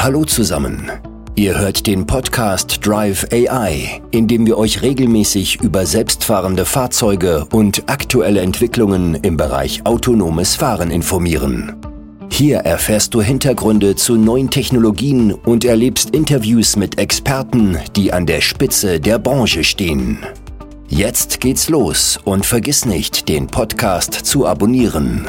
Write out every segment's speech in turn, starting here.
Hallo zusammen. Ihr hört den Podcast Drive AI, in dem wir euch regelmäßig über selbstfahrende Fahrzeuge und aktuelle Entwicklungen im Bereich autonomes Fahren informieren. Hier erfährst du Hintergründe zu neuen Technologien und erlebst Interviews mit Experten, die an der Spitze der Branche stehen. Jetzt geht's los und vergiss nicht, den Podcast zu abonnieren.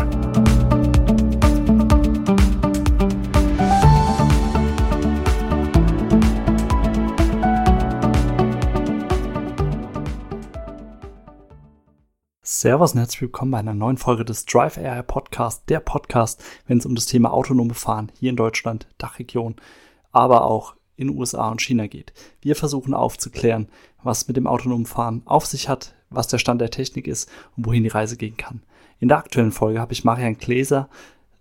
Servus und herzlich willkommen bei einer neuen Folge des Drive AI Podcast, der Podcast, wenn es um das Thema autonome Fahren hier in Deutschland, Dachregion, aber auch in USA und China geht. Wir versuchen aufzuklären, was mit dem autonomen Fahren auf sich hat, was der Stand der Technik ist und wohin die Reise gehen kann. In der aktuellen Folge habe ich Marian Gläser,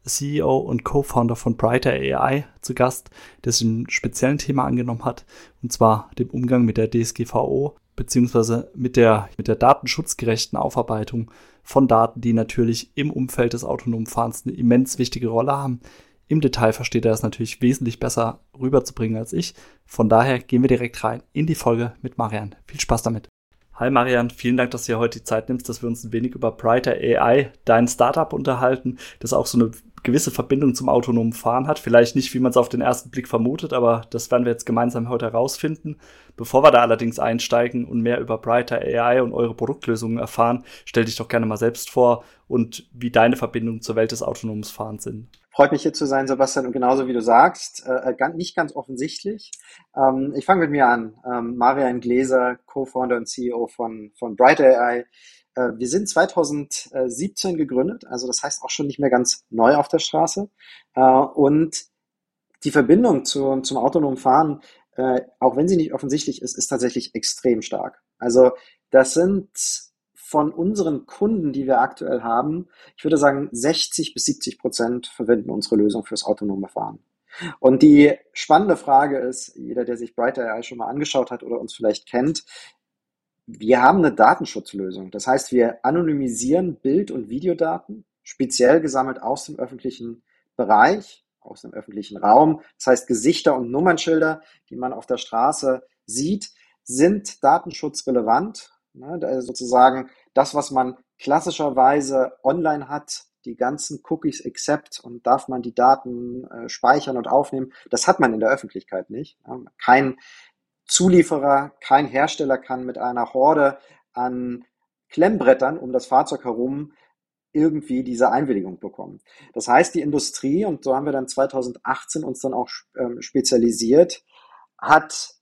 CEO und Co-Founder von Brighter AI, zu Gast, der sich einem speziellen Thema angenommen hat, und zwar dem Umgang mit der DSGVO beziehungsweise mit der, mit der datenschutzgerechten Aufarbeitung von Daten, die natürlich im Umfeld des autonomen Fahrens eine immens wichtige Rolle haben. Im Detail versteht er es natürlich wesentlich besser rüberzubringen als ich. Von daher gehen wir direkt rein in die Folge mit Marian. Viel Spaß damit. Hi Marian, vielen Dank, dass du dir heute die Zeit nimmst, dass wir uns ein wenig über Brighter AI, dein Startup, unterhalten, das auch so eine gewisse Verbindung zum autonomen Fahren hat. Vielleicht nicht, wie man es auf den ersten Blick vermutet, aber das werden wir jetzt gemeinsam heute herausfinden. Bevor wir da allerdings einsteigen und mehr über Brighter AI und eure Produktlösungen erfahren, stell dich doch gerne mal selbst vor und wie deine Verbindungen zur Welt des autonomen Fahrens sind. Freut mich hier zu sein, Sebastian, und genauso wie du sagst, äh, äh nicht ganz offensichtlich. Ähm, ich fange mit mir an. Ähm, Marian Gläser, Co-Founder und CEO von, von Bright AI. Äh, wir sind 2017 gegründet, also das heißt auch schon nicht mehr ganz neu auf der Straße. Äh, und die Verbindung zu, zum autonomen Fahren, äh, auch wenn sie nicht offensichtlich ist, ist tatsächlich extrem stark. Also das sind von unseren Kunden, die wir aktuell haben, ich würde sagen, 60 bis 70 Prozent verwenden unsere Lösung fürs autonome Fahren. Und die spannende Frage ist, jeder, der sich Brighter AI schon mal angeschaut hat oder uns vielleicht kennt, wir haben eine Datenschutzlösung. Das heißt, wir anonymisieren Bild- und Videodaten, speziell gesammelt aus dem öffentlichen Bereich, aus dem öffentlichen Raum. Das heißt, Gesichter und Nummernschilder, die man auf der Straße sieht, sind datenschutzrelevant Ne? sozusagen das, was man klassischerweise online hat, die ganzen Cookies accept und darf man die Daten äh, speichern und aufnehmen, das hat man in der Öffentlichkeit nicht. Ja? Kein Zulieferer, kein Hersteller kann mit einer Horde an Klemmbrettern um das Fahrzeug herum irgendwie diese Einwilligung bekommen. Das heißt, die Industrie, und so haben wir dann 2018 uns dann auch ähm, spezialisiert, hat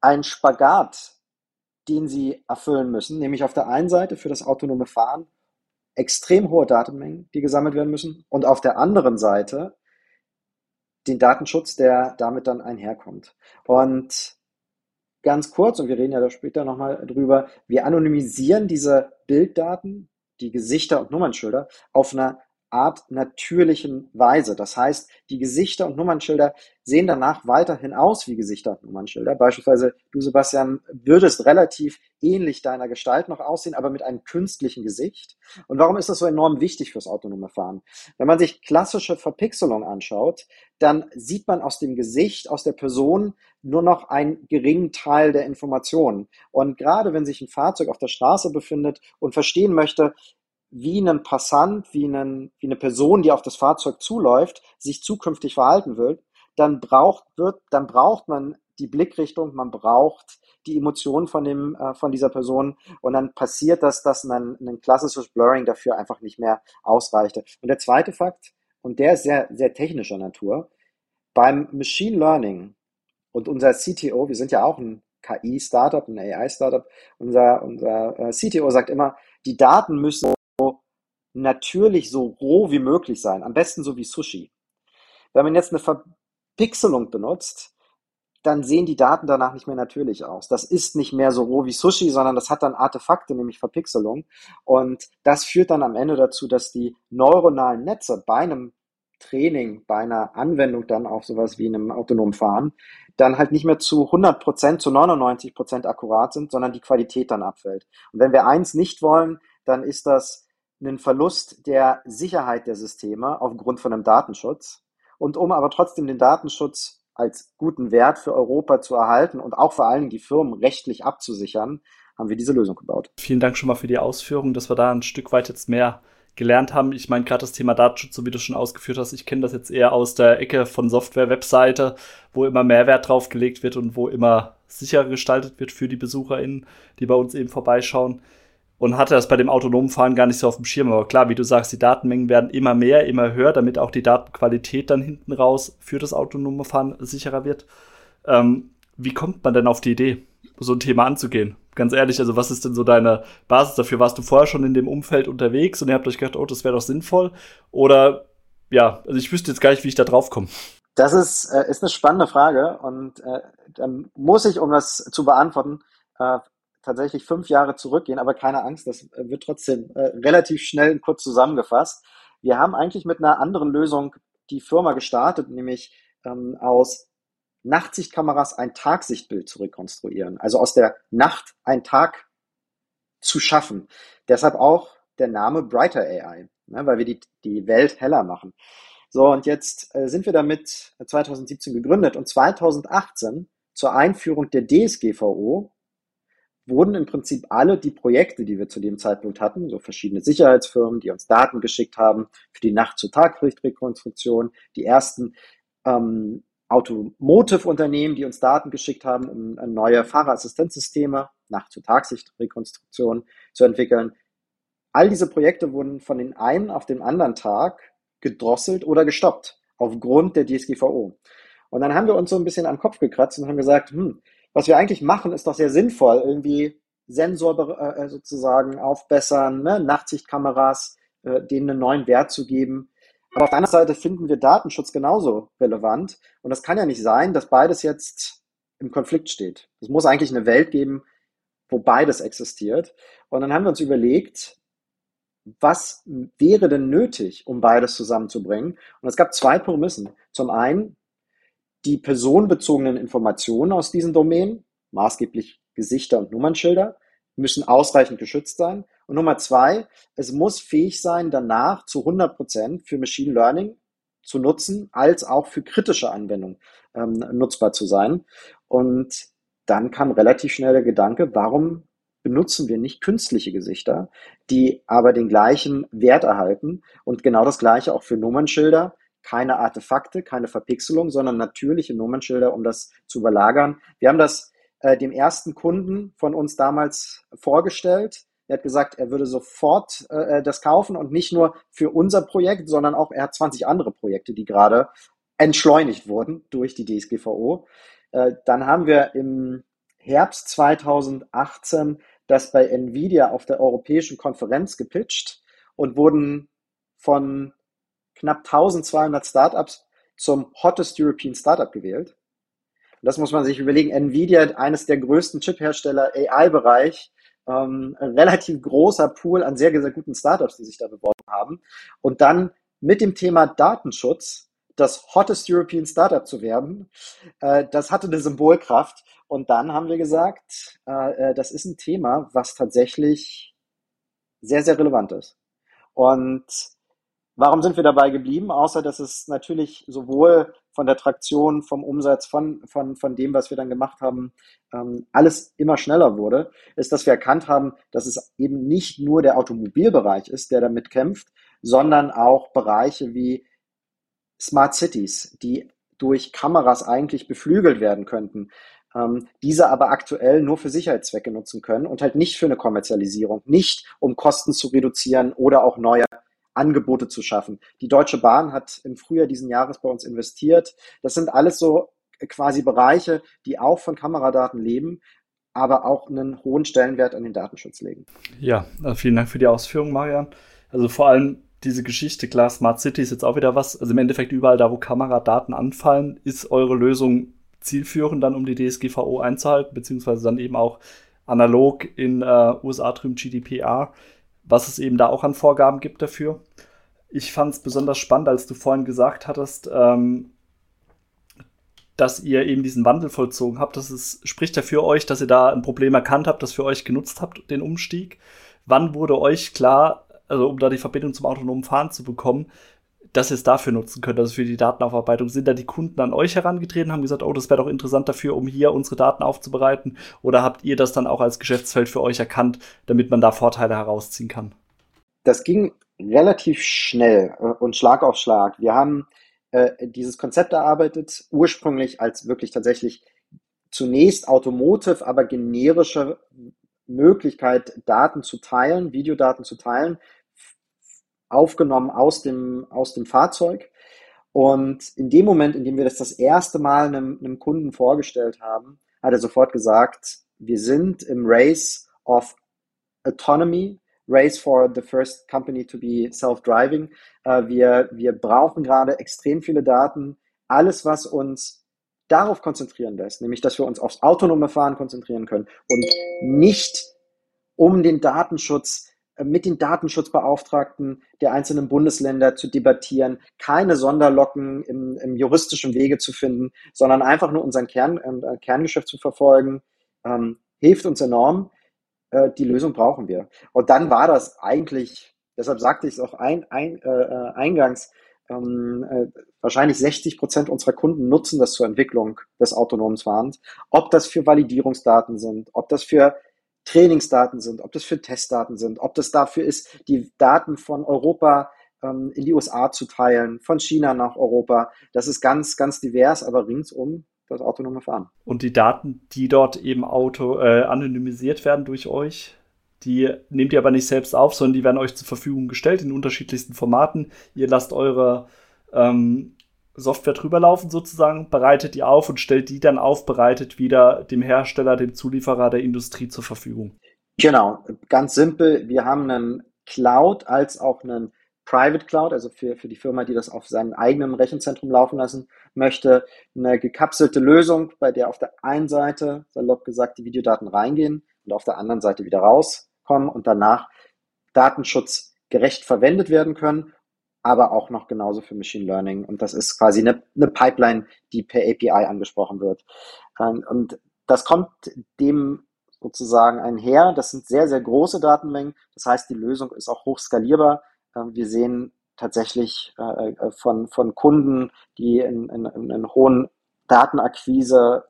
ein Spagat den sie erfüllen müssen, nämlich auf der einen Seite für das autonome Fahren extrem hohe Datenmengen, die gesammelt werden müssen, und auf der anderen Seite den Datenschutz, der damit dann einherkommt. Und ganz kurz, und wir reden ja da später nochmal drüber, wir anonymisieren diese Bilddaten, die Gesichter und Nummernschilder auf einer Art natürlichen Weise. Das heißt, die Gesichter und Nummernschilder sehen danach weiterhin aus wie Gesichter und Nummernschilder. Beispielsweise du, Sebastian, würdest relativ ähnlich deiner Gestalt noch aussehen, aber mit einem künstlichen Gesicht. Und warum ist das so enorm wichtig fürs autonome Fahren? Wenn man sich klassische Verpixelung anschaut, dann sieht man aus dem Gesicht, aus der Person nur noch einen geringen Teil der Informationen. Und gerade wenn sich ein Fahrzeug auf der Straße befindet und verstehen möchte, wie ein Passant, wie, einen, wie eine Person, die auf das Fahrzeug zuläuft, sich zukünftig verhalten will, dann braucht, wird, dann braucht man die Blickrichtung, man braucht die Emotionen von, dem, äh, von dieser Person und dann passiert das, dass ein, ein klassisches Blurring dafür einfach nicht mehr ausreichte. Und der zweite Fakt, und der ist sehr, sehr technischer Natur, beim Machine Learning und unser CTO, wir sind ja auch ein KI-Startup, ein AI-Startup, unser, unser äh, CTO sagt immer, die Daten müssen natürlich so roh wie möglich sein. Am besten so wie Sushi. Wenn man jetzt eine Verpixelung benutzt, dann sehen die Daten danach nicht mehr natürlich aus. Das ist nicht mehr so roh wie Sushi, sondern das hat dann Artefakte, nämlich Verpixelung. Und das führt dann am Ende dazu, dass die neuronalen Netze bei einem Training, bei einer Anwendung dann auf sowas wie einem autonomen Fahren, dann halt nicht mehr zu 100 Prozent, zu 99 Prozent akkurat sind, sondern die Qualität dann abfällt. Und wenn wir eins nicht wollen, dann ist das einen Verlust der Sicherheit der Systeme aufgrund von einem Datenschutz. Und um aber trotzdem den Datenschutz als guten Wert für Europa zu erhalten und auch vor allen Dingen die Firmen rechtlich abzusichern, haben wir diese Lösung gebaut. Vielen Dank schon mal für die Ausführung, dass wir da ein Stück weit jetzt mehr gelernt haben. Ich meine, gerade das Thema Datenschutz, so wie du schon ausgeführt hast, ich kenne das jetzt eher aus der Ecke von Software-Webseite, wo immer Mehrwert drauf gelegt wird und wo immer sicherer gestaltet wird für die BesucherInnen, die bei uns eben vorbeischauen. Und hatte das bei dem autonomen Fahren gar nicht so auf dem Schirm. Aber klar, wie du sagst, die Datenmengen werden immer mehr, immer höher, damit auch die Datenqualität dann hinten raus für das autonome Fahren sicherer wird. Ähm, wie kommt man denn auf die Idee, so ein Thema anzugehen? ganz ehrlich, also was ist denn so deine Basis dafür? Warst du vorher schon in dem Umfeld unterwegs und ihr habt euch gedacht, oh, das wäre doch sinnvoll? Oder ja, also ich wüsste jetzt gar nicht, wie ich da drauf komme. Das ist, äh, ist eine spannende Frage und äh, muss ich, um das zu beantworten, äh, tatsächlich fünf Jahre zurückgehen, aber keine Angst, das wird trotzdem äh, relativ schnell und kurz zusammengefasst. Wir haben eigentlich mit einer anderen Lösung die Firma gestartet, nämlich ähm, aus Nachtsichtkameras ein Tagsichtbild zu rekonstruieren, also aus der Nacht ein Tag zu schaffen. Deshalb auch der Name Brighter AI, ne, weil wir die, die Welt heller machen. So, und jetzt äh, sind wir damit 2017 gegründet und 2018 zur Einführung der DSGVO wurden im Prinzip alle die Projekte, die wir zu dem Zeitpunkt hatten, so verschiedene Sicherheitsfirmen, die uns Daten geschickt haben für die Nacht-zu-Tag-Rekonstruktion, die ersten ähm, Automotive-Unternehmen, die uns Daten geschickt haben, um neue Fahrerassistenzsysteme nach zu Tagsichtrekonstruktion zu entwickeln. All diese Projekte wurden von den einen auf den anderen Tag gedrosselt oder gestoppt aufgrund der DSGVO. Und dann haben wir uns so ein bisschen am Kopf gekratzt und haben gesagt, hm, was wir eigentlich machen, ist doch sehr sinnvoll, irgendwie Sensor äh, äh sozusagen aufbessern, ne? Nachtsichtkameras, äh, denen einen neuen Wert zu geben. Aber auf der anderen Seite finden wir Datenschutz genauso relevant. Und das kann ja nicht sein, dass beides jetzt im Konflikt steht. Es muss eigentlich eine Welt geben, wo beides existiert. Und dann haben wir uns überlegt, was wäre denn nötig, um beides zusammenzubringen? Und es gab zwei Prämissen. Zum einen die personenbezogenen Informationen aus diesen Domänen, maßgeblich Gesichter und Nummernschilder, müssen ausreichend geschützt sein. Und Nummer zwei, es muss fähig sein, danach zu 100 Prozent für Machine Learning zu nutzen, als auch für kritische Anwendungen ähm, nutzbar zu sein. Und dann kam relativ schnell der Gedanke, warum benutzen wir nicht künstliche Gesichter, die aber den gleichen Wert erhalten und genau das gleiche auch für Nummernschilder. Keine Artefakte, keine Verpixelung, sondern natürliche Nummernschilder, um das zu überlagern. Wir haben das äh, dem ersten Kunden von uns damals vorgestellt. Er hat gesagt, er würde sofort äh, das kaufen und nicht nur für unser Projekt, sondern auch er hat 20 andere Projekte, die gerade entschleunigt wurden durch die DSGVO. Äh, dann haben wir im Herbst 2018 das bei Nvidia auf der europäischen Konferenz gepitcht und wurden von knapp 1200 Startups zum Hottest European Startup gewählt. Das muss man sich überlegen. Nvidia, eines der größten Chip-Hersteller AI-Bereich, ähm, relativ großer Pool an sehr, sehr guten Startups, die sich da beworben haben. Und dann mit dem Thema Datenschutz das hottest European Startup zu werden, äh, das hatte eine Symbolkraft. Und dann haben wir gesagt, äh, äh das ist ein Thema, was tatsächlich sehr, sehr relevant ist. Und Warum sind wir dabei geblieben? Außer, dass es natürlich sowohl von der Traktion, vom Umsatz, von, von, von dem, was wir dann gemacht haben, ähm, alles immer schneller wurde, ist, dass wir erkannt haben, dass es eben nicht nur der Automobilbereich ist, der damit kämpft, sondern auch Bereiche wie Smart Cities, die durch Kameras eigentlich beflügelt werden könnten, ähm, diese aber aktuell nur für Sicherheitszwecke nutzen können und halt nicht für eine Kommerzialisierung, nicht um Kosten zu reduzieren oder auch neue Angebote zu schaffen. Die Deutsche Bahn hat im Frühjahr diesen Jahres bei uns investiert. Das sind alles so quasi Bereiche, die auch von Kameradaten leben, aber auch einen hohen Stellenwert an den Datenschutz legen. Ja, äh, vielen Dank für die Ausführung, Marian. Also vor allem diese Geschichte, klar, Smart City ist jetzt auch wieder was. Also im Endeffekt überall da, wo Kameradaten anfallen, ist eure Lösung zielführend dann, um die DSGVO einzuhalten, beziehungsweise dann eben auch analog in äh, USA drüben GDPR was es eben da auch an Vorgaben gibt dafür. Ich fand es besonders spannend, als du vorhin gesagt hattest, ähm, dass ihr eben diesen Wandel vollzogen habt. Das ist, spricht ja für euch, dass ihr da ein Problem erkannt habt, das für euch genutzt habt, den Umstieg. Wann wurde euch klar, also um da die Verbindung zum autonomen Fahren zu bekommen, dass ihr es dafür nutzen könnt, also für die Datenaufarbeitung. Sind da die Kunden an euch herangetreten, haben gesagt, oh, das wäre doch interessant dafür, um hier unsere Daten aufzubereiten? Oder habt ihr das dann auch als Geschäftsfeld für euch erkannt, damit man da Vorteile herausziehen kann? Das ging relativ schnell äh, und Schlag auf Schlag. Wir haben äh, dieses Konzept erarbeitet, ursprünglich als wirklich tatsächlich zunächst Automotive, aber generische Möglichkeit, Daten zu teilen, Videodaten zu teilen, aufgenommen aus dem, aus dem Fahrzeug. Und in dem Moment, in dem wir das das erste Mal einem, einem Kunden vorgestellt haben, hat er sofort gesagt, wir sind im Race of Autonomy, Race for the first company to be self-driving. Äh, wir, wir brauchen gerade extrem viele Daten. Alles, was uns darauf konzentrieren lässt, nämlich dass wir uns aufs autonome Fahren konzentrieren können und nicht um den Datenschutz mit den Datenschutzbeauftragten der einzelnen Bundesländer zu debattieren, keine Sonderlocken im, im juristischen Wege zu finden, sondern einfach nur unseren Kern, äh, Kerngeschäft zu verfolgen, ähm, hilft uns enorm. Äh, die Lösung brauchen wir. Und dann war das eigentlich, deshalb sagte ich es auch ein, ein, äh, äh eingangs, ähm, äh, wahrscheinlich 60 Prozent unserer Kunden nutzen das zur Entwicklung des autonomen Fahrens. Ob das für Validierungsdaten sind, ob das für Trainingsdaten sind, ob das für Testdaten sind, ob das dafür ist, die Daten von Europa ähm, in die USA zu teilen, von China nach Europa. Das ist ganz, ganz divers, aber ringsum das autonome Fahren. Und die Daten, die dort eben auto äh, anonymisiert werden durch euch, die nehmt ihr aber nicht selbst auf, sondern die werden euch zur Verfügung gestellt in unterschiedlichsten Formaten. Ihr lasst eure ähm, Software drüber laufen sozusagen, bereitet die auf und stellt die dann aufbereitet wieder dem Hersteller, dem Zulieferer der Industrie zur Verfügung. Genau, ganz simpel. Wir haben einen Cloud als auch einen Private Cloud, also für, für die Firma, die das auf seinem eigenen Rechenzentrum laufen lassen möchte, eine gekapselte Lösung, bei der auf der einen Seite, salopp gesagt, die Videodaten reingehen und auf der anderen Seite wieder rauskommen und danach datenschutzgerecht verwendet werden können, aber auch noch genauso für Machine Learning. Und das ist quasi eine, eine Pipeline, die per API angesprochen wird. Ähm, und das kommt dem sozusagen einher. Das sind sehr, sehr große Datenmengen. Das heißt, die Lösung ist auch hoch skalierbar. Ähm, wir sehen tatsächlich äh, von, von Kunden, die in, in, in, in hohen Datenakquise,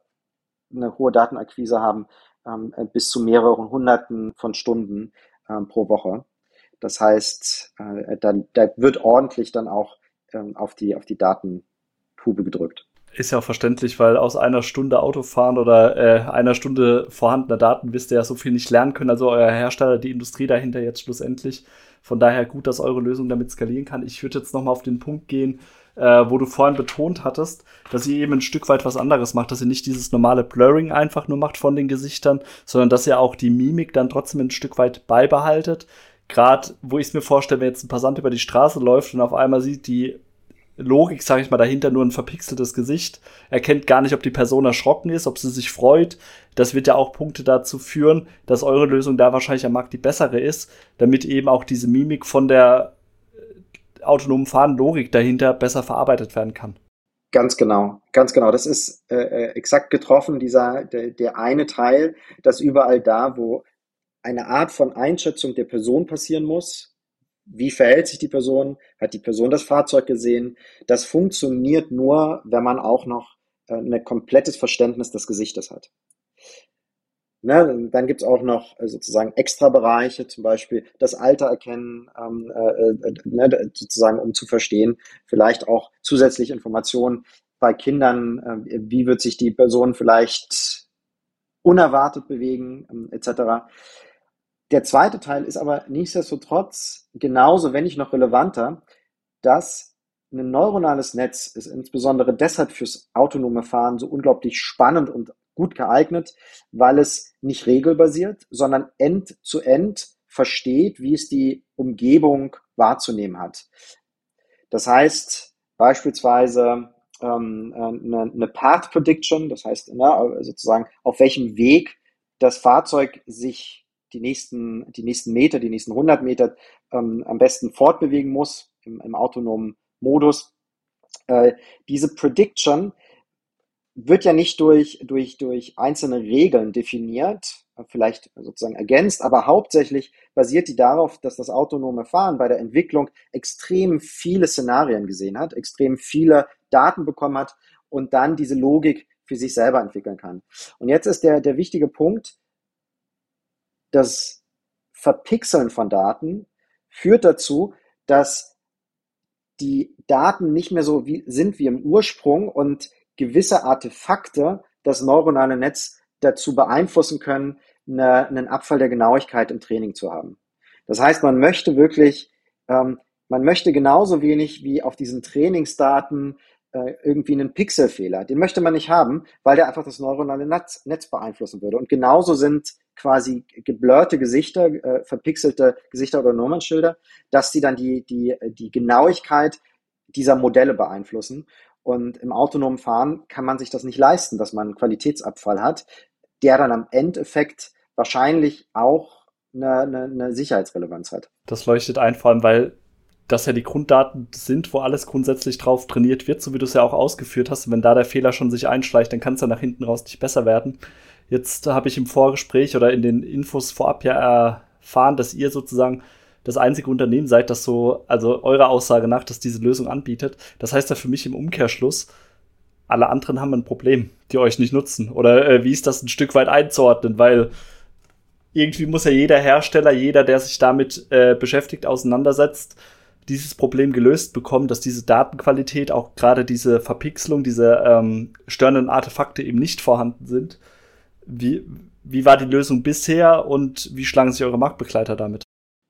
eine hohe Datenakquise haben, ähm, bis zu mehreren Hunderten von Stunden pro Woche. Das heißt, äh, da, da wird ordentlich dann auch ähm, auf die, auf die Datentube gedrückt. Ist ja auch verständlich, weil aus einer Stunde Autofahren oder äh, einer Stunde vorhandener Daten wisst ihr ja so viel nicht lernen können. Also euer Hersteller, die Industrie dahinter jetzt schlussendlich. Von daher gut, dass eure Lösung damit skalieren kann. Ich würde jetzt nochmal auf den Punkt gehen, äh, wo du vorhin betont hattest, dass ihr eben ein Stück weit was anderes macht, dass ihr nicht dieses normale Blurring einfach nur macht von den Gesichtern, sondern dass ihr auch die Mimik dann trotzdem ein Stück weit beibehaltet. Gerade, wo ich es mir vorstelle, wenn jetzt ein Passant über die Straße läuft und auf einmal sieht die Logik, sage ich mal, dahinter nur ein verpixeltes Gesicht, erkennt gar nicht, ob die Person erschrocken ist, ob sie sich freut. Das wird ja auch Punkte dazu führen, dass eure Lösung da wahrscheinlich am Markt die bessere ist, damit eben auch diese Mimik von der autonomen Fahren-Logik dahinter besser verarbeitet werden kann. Ganz genau, ganz genau. Das ist äh, äh, exakt getroffen, dieser, der, der eine Teil, dass überall da, wo eine Art von Einschätzung der Person passieren muss, wie verhält sich die Person, hat die Person das Fahrzeug gesehen, das funktioniert nur, wenn man auch noch äh, ein komplettes Verständnis des Gesichtes hat. Ne, dann gibt's auch noch äh, sozusagen extra Bereiche, zum Beispiel das Alter erkennen, ähm, äh, äh, ne, sozusagen um zu verstehen, vielleicht auch zusätzliche Informationen bei Kindern, äh, wie wird sich die Person vielleicht unerwartet bewegen, ähm, etc. Der zweite Teil ist aber nichtsdestotrotz genauso, wenn nicht noch relevanter, dass ein neuronales Netz ist insbesondere deshalb fürs autonome Fahren so unglaublich spannend und gut geeignet, weil es nicht regelbasiert, sondern end-zu-end versteht, wie es die Umgebung wahrzunehmen hat. Das heißt beispielsweise ähm, eine, eine Path Prediction, das heißt ne, sozusagen auf welchem Weg das Fahrzeug sich die nächsten, die nächsten Meter, die nächsten 100 Meter ähm, am besten fortbewegen muss im, im autonomen Modus. Äh, diese Prediction wird ja nicht durch, durch, durch einzelne Regeln definiert, vielleicht sozusagen ergänzt, aber hauptsächlich basiert die darauf, dass das autonome Fahren bei der Entwicklung extrem viele Szenarien gesehen hat, extrem viele Daten bekommen hat und dann diese Logik für sich selber entwickeln kann. Und jetzt ist der, der wichtige Punkt, das Verpixeln von Daten führt dazu, dass die Daten nicht mehr so wie, sind wie im Ursprung und gewisse Artefakte das neuronale Netz dazu beeinflussen können, eine, einen Abfall der Genauigkeit im Training zu haben. Das heißt, man möchte wirklich, ähm, man möchte genauso wenig wie auf diesen Trainingsdaten äh, irgendwie einen Pixelfehler. Den möchte man nicht haben, weil der einfach das neuronale Netz, beeinflussen würde. Und genauso sind quasi geblurrte Gesichter, äh, verpixelte Gesichter oder Nummernschilder, dass sie dann die, die, die Genauigkeit dieser Modelle beeinflussen. Und im autonomen Fahren kann man sich das nicht leisten, dass man einen Qualitätsabfall hat, der dann am Endeffekt wahrscheinlich auch eine, eine, eine Sicherheitsrelevanz hat. Das leuchtet ein, vor allem, weil das ja die Grunddaten sind, wo alles grundsätzlich drauf trainiert wird, so wie du es ja auch ausgeführt hast. wenn da der Fehler schon sich einschleicht, dann kann es ja nach hinten raus nicht besser werden. Jetzt habe ich im Vorgespräch oder in den Infos vorab ja erfahren, dass ihr sozusagen das einzige Unternehmen seid, das so, also eurer Aussage nach, dass diese Lösung anbietet. Das heißt ja für mich im Umkehrschluss, alle anderen haben ein Problem, die euch nicht nutzen. Oder äh, wie ist das ein Stück weit einzuordnen? Weil irgendwie muss ja jeder Hersteller, jeder, der sich damit äh, beschäftigt, auseinandersetzt, dieses Problem gelöst bekommen, dass diese Datenqualität, auch gerade diese Verpixelung, diese ähm, störenden Artefakte eben nicht vorhanden sind. Wie, wie war die Lösung bisher und wie schlagen sich eure Marktbegleiter damit?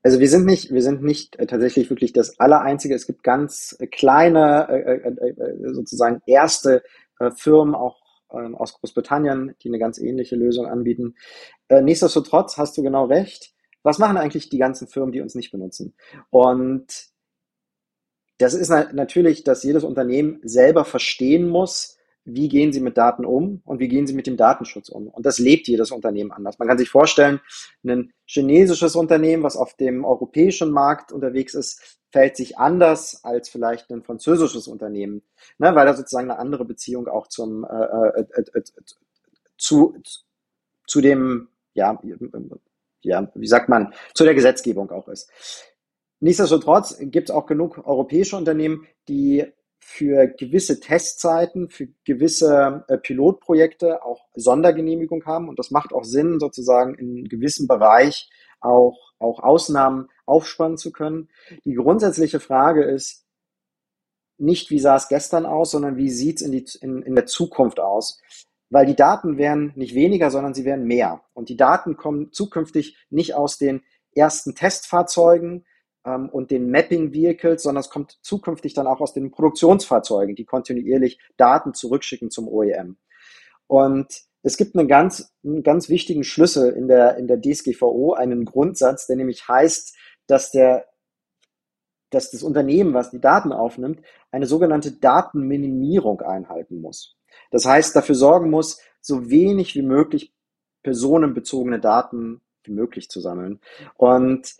Also wir sind nicht, wir sind nicht äh, tatsächlich wirklich das Allereinzige. Es gibt ganz äh, kleine, äh, sozusagen erste Firmen, auch ähm, aus Großbritannien, die eine ganz ähnliche Lösung anbieten. nichtsdestotrotz hast du genau recht. Was machen eigentlich die ganzen Firmen, die uns nicht benutzen? Und das ist natürlich, dass jedes Unternehmen selber verstehen muss, wie gehen sie mit Daten um und wie gehen sie mit dem Datenschutz um. Und das lebt jedes Unternehmen anders. Man kann sich vorstellen, ein chinesisches Unternehmen, was auf dem europäischen Markt unterwegs ist, fällt sich anders als vielleicht ein französisches Unternehmen, ne, weil da sozusagen eine andere Beziehung auch zum, äh, äh, äh, äh zu, zu dem, ja, ja, wie sagt man, zu der Gesetzgebung auch ist. Nichtsdestotrotz gibt es auch genug europäische Unternehmen, die für gewisse Testzeiten, für gewisse äh, Pilotprojekte auch Sondergenehmigung haben. Und das macht auch Sinn, sozusagen in einem gewissen Bereich auch, auch Ausnahmen aufspannen zu können. Die grundsätzliche Frage ist nicht, wie sah es gestern aus, sondern wie sieht es in, in, in der Zukunft aus. Weil die Daten werden nicht weniger, sondern sie werden mehr. Und die Daten kommen zukünftig nicht aus den ersten Testfahrzeugen, ähm, und den Mapping Vehicles, sondern es kommt zukünftig dann auch aus den Produktionsfahrzeugen, die kontinuierlich Daten zurückschicken zum OEM. Und es gibt einen ganz, einen ganz wichtigen Schlüssel in der, in der DSGVO, einen Grundsatz, der nämlich heißt, dass der dass das Unternehmen, was die Daten aufnimmt, eine sogenannte Datenminimierung einhalten muss. Das heißt, dafür sorgen muss, so wenig wie möglich personenbezogene Daten wie möglich zu sammeln. Und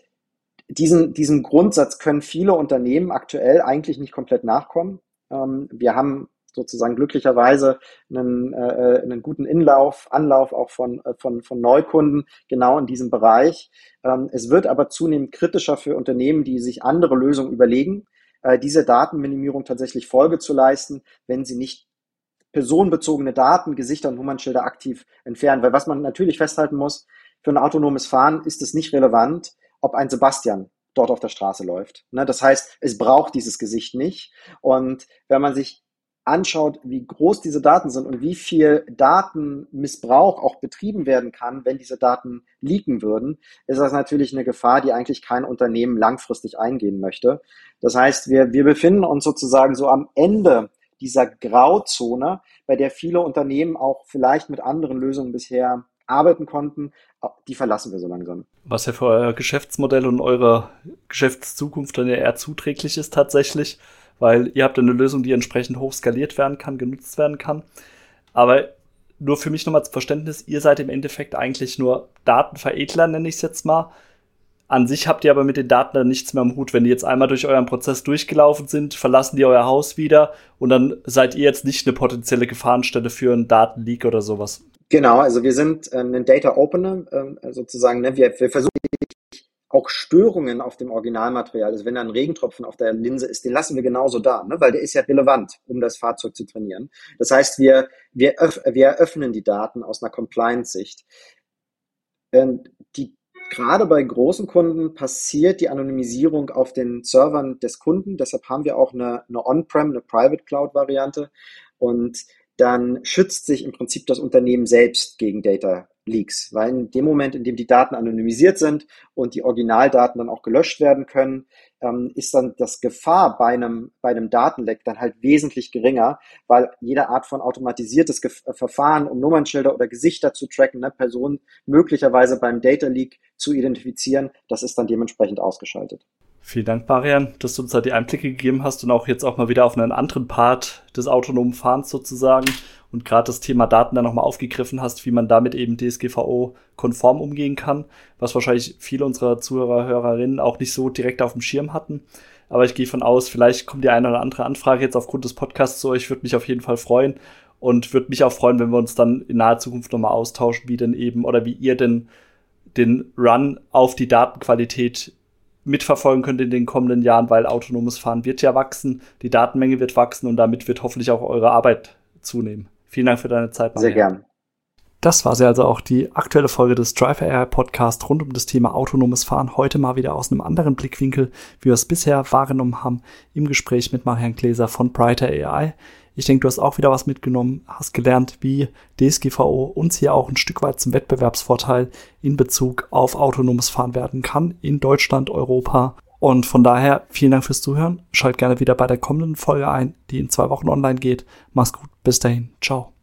diesen, diesem Grundsatz können viele Unternehmen aktuell eigentlich nicht komplett nachkommen. Ähm, wir haben sozusagen glücklicherweise einen, äh, einen guten Inlauf, Anlauf auch von, äh, von, von Neukunden genau in diesem Bereich. Ähm, es wird aber zunehmend kritischer für Unternehmen, die sich andere Lösungen überlegen, äh, diese Datenminimierung tatsächlich Folge zu leisten, wenn sie nicht personenbezogene Daten, Gesichter und Nummernschilder aktiv entfernen. Weil was man natürlich festhalten muss, für ein autonomes Fahren ist es nicht relevant, ob ein Sebastian dort auf der Straße läuft. Ne? Das heißt, es braucht dieses Gesicht nicht. Und wenn man sich anschaut, wie groß diese Daten sind und wie viel Datenmissbrauch auch betrieben werden kann, wenn diese Daten leaken würden, ist das natürlich eine Gefahr, die eigentlich kein Unternehmen langfristig eingehen möchte. Das heißt, wir, wir befinden uns sozusagen so am Ende dieser Grauzone, bei der viele Unternehmen auch vielleicht mit anderen Lösungen bisher arbeiten konnten, die verlassen wir so langsam. Was ja für euer Geschäftsmodell und eure Geschäftszukunft dann ja eher zuträglich ist tatsächlich, weil ihr habt eine Lösung, die entsprechend hoch skaliert werden kann, genutzt werden kann. Aber nur für mich nochmal zum Verständnis, ihr seid im Endeffekt eigentlich nur Datenveredler, nenne ich es jetzt mal. An sich habt ihr aber mit den Daten dann nichts mehr am Hut. Wenn die jetzt einmal durch euren Prozess durchgelaufen sind, verlassen die euer Haus wieder und dann seid ihr jetzt nicht eine potenzielle Gefahrenstelle für einen Datenleak oder sowas. Genau, also wir sind äh, ein Data Opener äh, sozusagen. Ne? Wir, wir versuchen auch Störungen auf dem Originalmaterial, also wenn da ein Regentropfen auf der Linse ist, den lassen wir genauso da, ne? weil der ist ja relevant, um das Fahrzeug zu trainieren. Das heißt, wir, wir, wir eröffnen die Daten aus einer Compliance-Sicht. Ähm, die gerade bei großen Kunden passiert die Anonymisierung auf den Servern des Kunden. Deshalb haben wir auch eine, eine On-Prem, eine Private Cloud-Variante. Und dann schützt sich im Prinzip das Unternehmen selbst gegen Data Leaks, weil in dem Moment, in dem die Daten anonymisiert sind und die Originaldaten dann auch gelöscht werden können, ähm, ist dann das Gefahr bei einem, bei einem Datenleck dann halt wesentlich geringer, weil jede Art von automatisiertes Ge äh, Verfahren, um Nummernschilder oder Gesichter zu tracken, ne, Personen möglicherweise beim Data Leak zu identifizieren, das ist dann dementsprechend ausgeschaltet. Vielen Dank, Marian, dass du uns da die Einblicke gegeben hast und auch jetzt auch mal wieder auf einen anderen Part des autonomen Fahrens sozusagen und gerade das Thema Daten dann nochmal aufgegriffen hast, wie man damit eben DSGVO-konform umgehen kann, was wahrscheinlich viele unserer Zuhörer, Hörerinnen auch nicht so direkt auf dem Schirm hatten. Aber ich gehe von aus, vielleicht kommt die eine oder andere Anfrage jetzt aufgrund des Podcasts zu euch, würde mich auf jeden Fall freuen und würde mich auch freuen, wenn wir uns dann in naher Zukunft nochmal austauschen, wie denn eben oder wie ihr denn den Run auf die Datenqualität mitverfolgen könnt in den kommenden Jahren, weil autonomes Fahren wird ja wachsen, die Datenmenge wird wachsen und damit wird hoffentlich auch eure Arbeit zunehmen. Vielen Dank für deine Zeit. Sehr gern. Das war sie also auch die aktuelle Folge des Drive AI Podcast rund um das Thema autonomes Fahren. Heute mal wieder aus einem anderen Blickwinkel, wie wir es bisher wahrgenommen haben, im Gespräch mit Marian Gläser von Brighter AI. Ich denke, du hast auch wieder was mitgenommen, hast gelernt, wie DSGVO uns hier auch ein Stück weit zum Wettbewerbsvorteil in Bezug auf autonomes Fahren werden kann in Deutschland, Europa und von daher vielen Dank fürs Zuhören. Schalt gerne wieder bei der kommenden Folge ein, die in zwei Wochen online geht. Mach's gut. Bis dahin. Ciao.